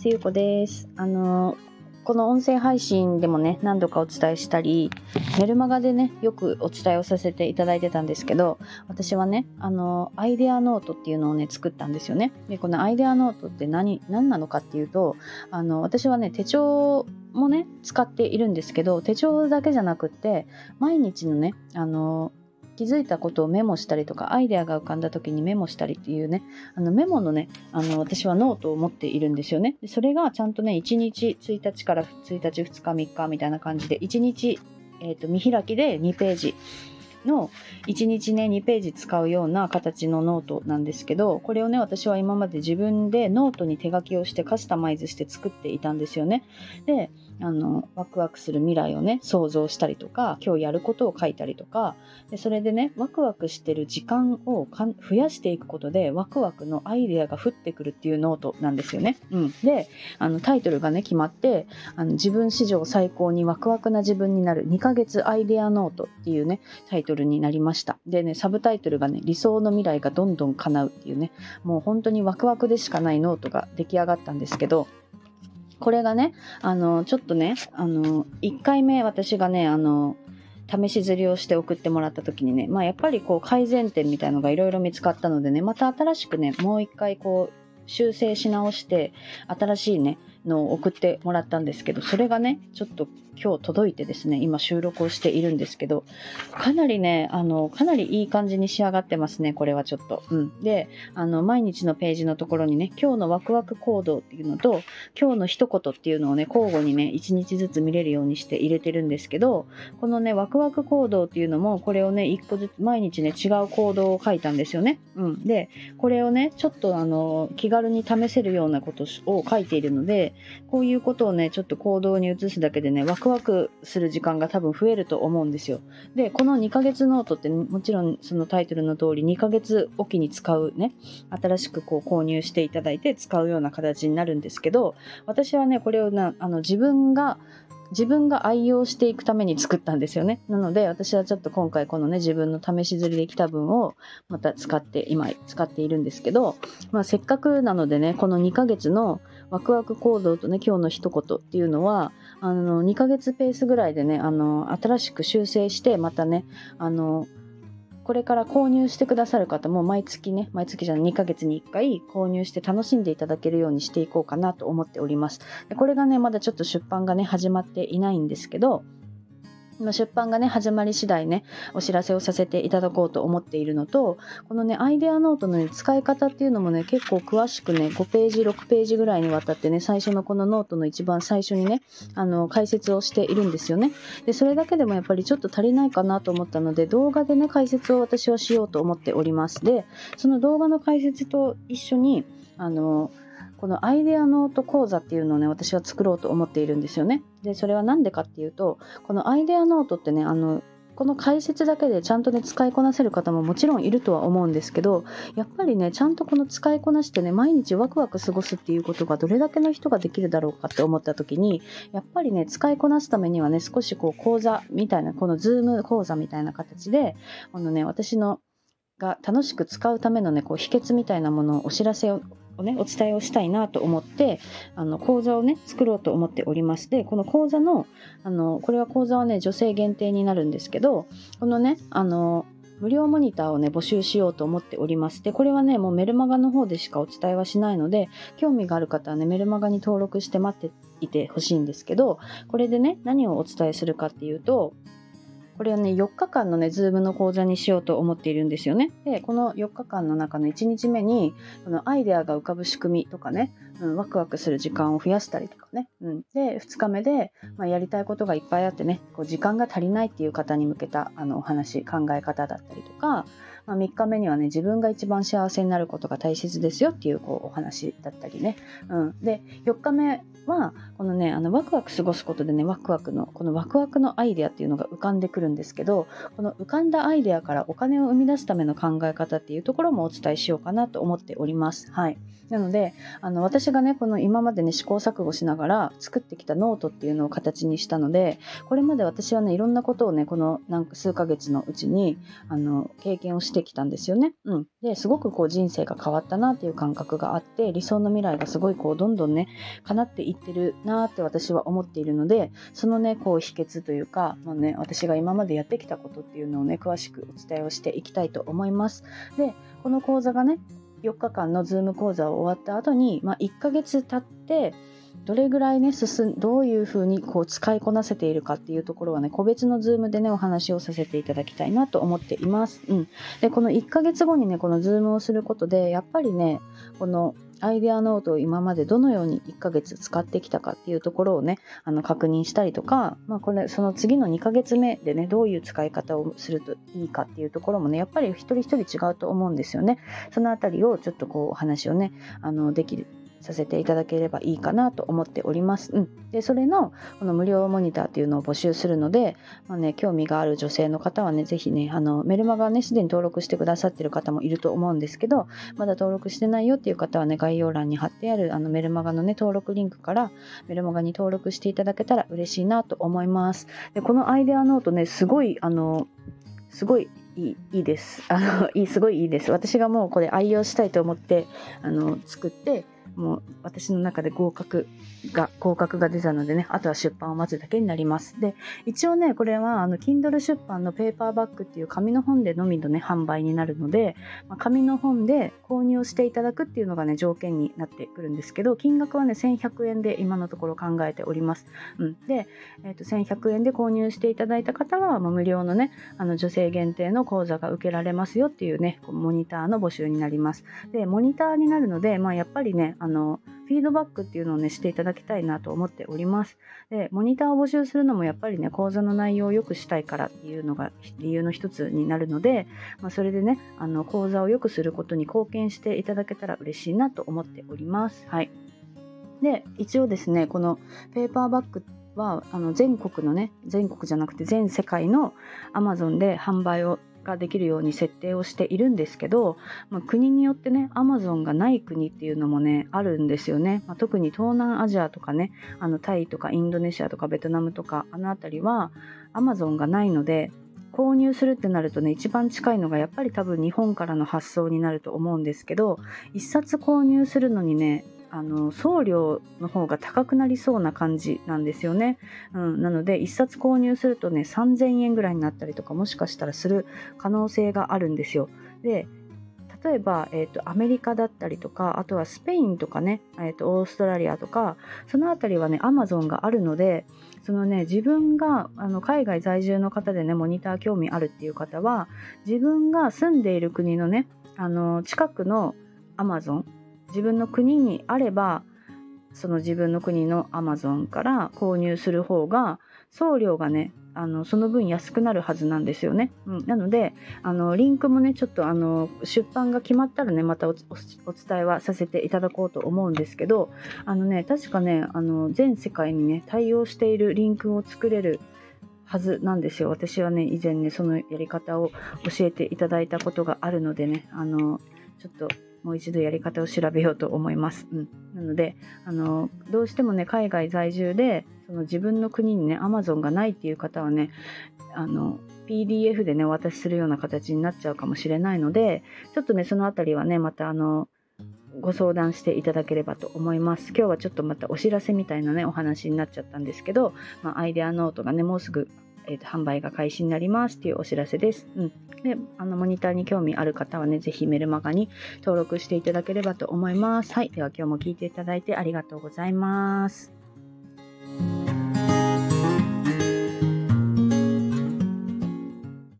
ますゆうこです。あのこの音声配信でもね何度かお伝えしたりメルマガでねよくお伝えをさせていただいてたんですけど私はねあのアイデアノートっていうのをね作ったんですよね。でこのアイデアノートって何何なのかっていうとあの私はね手帳もね使っているんですけど手帳だけじゃなくって毎日のねあの気づいたことをメモしたりとかアイデアが浮かんだ時にメモしたりっていうねあのメモのねあの私はノートを持っているんですよね。でそれがちゃんとね1日1日から1日2日3日みたいな感じで1日、えーと、見開きで2ページの1日ね2ページ使うような形のノートなんですけどこれをね私は今まで自分でノートに手書きをしてカスタマイズして作っていたんですよねであのワクワクする未来をね想像したりとか今日やることを書いたりとかでそれでねワクワクしてる時間を増やしていくことでワクワクのアイデアが降ってくるっていうノートなんですよね。うん、であのタイトルがね決まってあの自分史上最高にワクワクな自分になる2ヶ月アイデアノートっていうねタイトルになりました。でねサブタイトルがね理想の未来がどんどん叶うっていうねもう本当にワクワクでしかないノートが出来上がったんですけどこれがね、あの、ちょっとね、あの、1回目私がね、あの、試し釣りをして送ってもらった時にね、まあやっぱりこう改善点みたいのがいろいろ見つかったのでね、また新しくね、もう一回こう修正し直して、新しいね、のを送ってもらったんですけど、それがね、ちょっと今日届いてですね、今収録をしているんですけど、かなりね、あの、かなりいい感じに仕上がってますね、これはちょっと。うん。で、あの、毎日のページのところにね、今日のワクワク行動っていうのと、今日の一言っていうのをね、交互にね、一日ずつ見れるようにして入れてるんですけど、このね、ワクワク行動っていうのも、これをね、一個ずつ、毎日ね、違う行動を書いたんですよね。うん。で、これをね、ちょっとあの、気軽に試せるようなことを書いているので、こういうことをね、ちょっと行動に移すだけでね、ワクワクする時間が多分増えると思うんですよ。で、この2ヶ月ノートってもちろんそのタイトルの通り2ヶ月おきに使うね、新しくこう購入していただいて使うような形になるんですけど、私はね、これをな、あの自分が自分が愛用していくために作ったんですよね。なので私はちょっと今回このね自分の試し釣りできた分をまた使って今使っているんですけど、まあ、せっかくなのでねこの2ヶ月のワクワク行動とね今日の一言っていうのはあの2ヶ月ペースぐらいでねあの新しく修正してまたねあのこれから購入してくださる方も毎月ね、毎月じゃない2ヶ月に1回購入して楽しんでいただけるようにしていこうかなと思っております。でこれがね、まだちょっと出版がね、始まっていないんですけど、出版がね、始まり次第ね、お知らせをさせていただこうと思っているのと、このね、アイデアノートの、ね、使い方っていうのもね、結構詳しくね、5ページ、6ページぐらいにわたってね、最初のこのノートの一番最初にね、あの、解説をしているんですよね。で、それだけでもやっぱりちょっと足りないかなと思ったので、動画でね、解説を私はしようと思っております。で、その動画の解説と一緒に、あの、このアイデアノート講座っていうのをね、私は作ろうと思っているんですよね。で、それは何でかっていうと、このアイデアノートってね、あの、この解説だけでちゃんとね使いこなせる方ももちろんいるとは思うんですけどやっぱりねちゃんとこの使いこなしてね毎日ワクワク過ごすっていうことがどれだけの人ができるだろうかって思った時にやっぱりね使いこなすためにはね少しこう講座みたいなこの Zoom 講座みたいな形でこのね私のが楽しく使うためのねこう秘訣みたいなものをお知らせををね、お伝えをしたいなと思って、あの、講座をね、作ろうと思っております。で、この講座の、あの、これは講座はね、女性限定になるんですけど、このね、あの、無料モニターをね、募集しようと思っております。で、これはね、もうメルマガの方でしかお伝えはしないので、興味がある方はね、メルマガに登録して待っていてほしいんですけど、これでね、何をお伝えするかっていうと、これはね、4日間のね、 Zoom の講座にしようと思っているんですよね。で、この4日間の中の1日目に、このアイデアが浮かぶ仕組みとかね、うん、ワクワクする時間を増やしたりとかね。うん、で、2日目で、まあ、やりたいことがいっぱいあってね、こう時間が足りないっていう方に向けたあのお話、考え方だったりとか、まあ、3日目にはね、自分が一番幸せになることが大切ですよっていうこうお話だったりね。うん、で、4日目は、このね、あのワクワク過ごすことでね、ワクワクの、このワクワクのアイデアっていうのが浮かんでくるんですけど、この浮かんだアイデアからお金を生み出すための考え方っていうところもお伝えしようかなと思っております。はい。なので、あの私がねこの今までね試行錯誤しながら作ってきたノートっていうのを形にしたのでこれまで私はねいろんなことをねこのなんか数ヶ月のうちにあの経験をしてきたんですよね。うん、ですごくこう人生が変わったなっていう感覚があって理想の未来がすごいこうどんどんね叶っていってるなって私は思っているのでそのねこう秘訣というか、まあね、私が今までやってきたことっていうのをね詳しくお伝えをしていきたいと思います。でこの講座がね4日間の Zoom 講座を終わった後に、まあ、1ヶ月経ってどれぐらいね進んどういうふうにこう使いこなせているかっていうところはね個別の Zoom でねお話をさせていただきたいなと思っています。うん、でこの1ヶ月後にねこの Zoom をすることでやっぱりねこのアイデアノートを今までどのように1ヶ月使ってきたかっていうところをねあの確認したりとか、まあ、これその次の2ヶ月目でねどういう使い方をするといいかっていうところもねやっぱり一人一人違うと思うんですよね。そのあたりをちょっとこうお話をねあのできるさせていただければいいかなと思っております。うん、でそれのこの無料モニターっていうのを募集するので、まあね、興味がある女性の方はね是非ねあのメルマガねすでに登録してくださってる方もいると思うんですけどまだ登録してないよっていう方はね概要欄に貼ってあるあのメルマガのね登録リンクからメルマガに登録していただけたら嬉しいなと思います。でこのアイデアノートねすごいあのすごいいいいいです。あのいいすごいいいです。私がもうこれ愛用したいと思ってあの作ってもう私の中で合格が、合格が出たのでね、あとは出版を待つだけになります。で、一応ね、これはあの Kindle 出版のペーパーバッグっていう紙の本でのみのね、販売になるので、まあ、紙の本で購入していただくっていうのがね、条件になってくるんですけど、金額はね、1100円で今のところ考えております。うん。で、え、ー、と、1100円で購入していただいた方は、まあ、無料のね、あの女性限定の講座が受けられますよっていうね、モニターの募集になります。で、モニターになるので、まあ、やっぱりね、あの、フィードバックっていうのをね、していただきたいなと思っております。で、モニターを募集するのもやっぱりね、講座の内容を良くしたいからっていうのが理由の一つになるので、まあ、それでね、あの、講座を良くすることに貢献していただけたら嬉しいなと思っております。はい。で、一応ですね、このペーパーバッグはあの全国のね全国じゃなくて全世界の Amazon で販売をができるように設定をしているんですけど、まあ、国によってねアマゾンがない国っていうのもねあるんですよね、まあ、特に東南アジアとかねあのタイとかインドネシアとかベトナムとかあの辺りはアマゾンがないので購入するってなるとね一番近いのがやっぱり多分日本からの発送になると思うんですけど1冊購入するのにねあの送料の方が高くなりそうな感じなんですよね。うん、なので1冊購入するとね3000円ぐらいになったりとかもしかしたらする可能性があるんですよ。で例えば、えーと、アメリカだったりとかあとはスペインとかね、えーと、オーストラリアとかその辺りはねアマゾンがあるのでそのね自分があの海外在住の方でねモニター興味あるっていう方は自分が住んでいる国のねあの近くのアマゾン自分の国にあればその自分の国のアマゾンから購入する方が送料がねあのその分安くなるはずなんですよね。うん、なのであのリンクもねちょっとあの出版が決まったらねまたお伝えはさせていただこうと思うんですけどあのね確かねあの全世界にね対応しているリンクを作れるはずなんですよ。私はね以前ねそのやり方を教えていただいたことがあるのでねあのちょっともう一度やり方を調べようと思います。うん、なのであのどうしてもね海外在住でその自分の国にね Amazon がないっていう方はねあの PDF でねお渡しするような形になっちゃうかもしれないのでちょっとねその辺りはねまたあのご相談していただければと思います。今日はちょっとまたお知らせみたいなねお話になっちゃったんですけど、まあ、アイデアノートがねもうすぐえーと、販売が開始になりますっていうお知らせです。うん、であのモニターに興味ある方はね、ぜひメルマガに登録していただければと思います。はい。では今日も聞いていただいてありがとうございます。